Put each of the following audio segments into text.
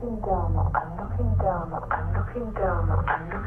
I'm looking down, I'm looking down, I'm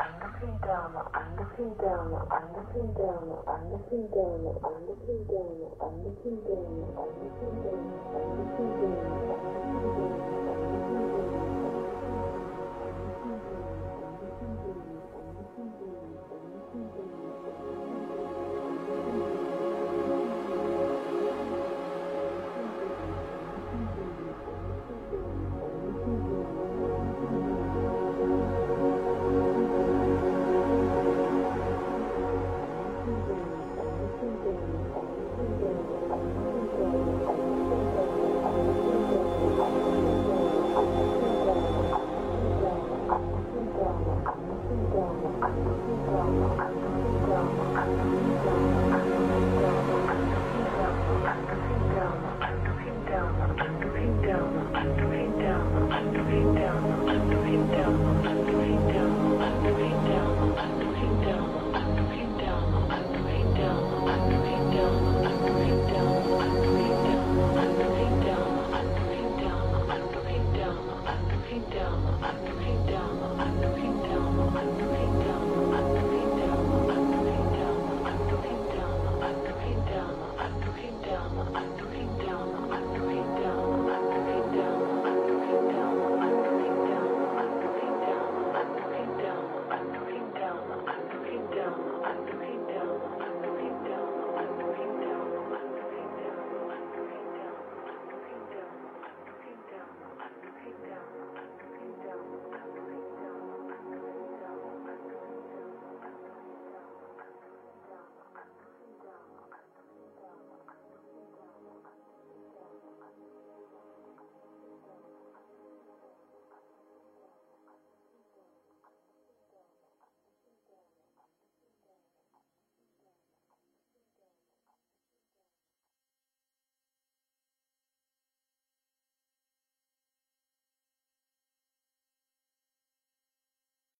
I'm looking down, I'm looking down, I'm looking down, I'm looking down, I'm looking down, I'm looking down, I'm looking down, I'm looking down, I'm looking down.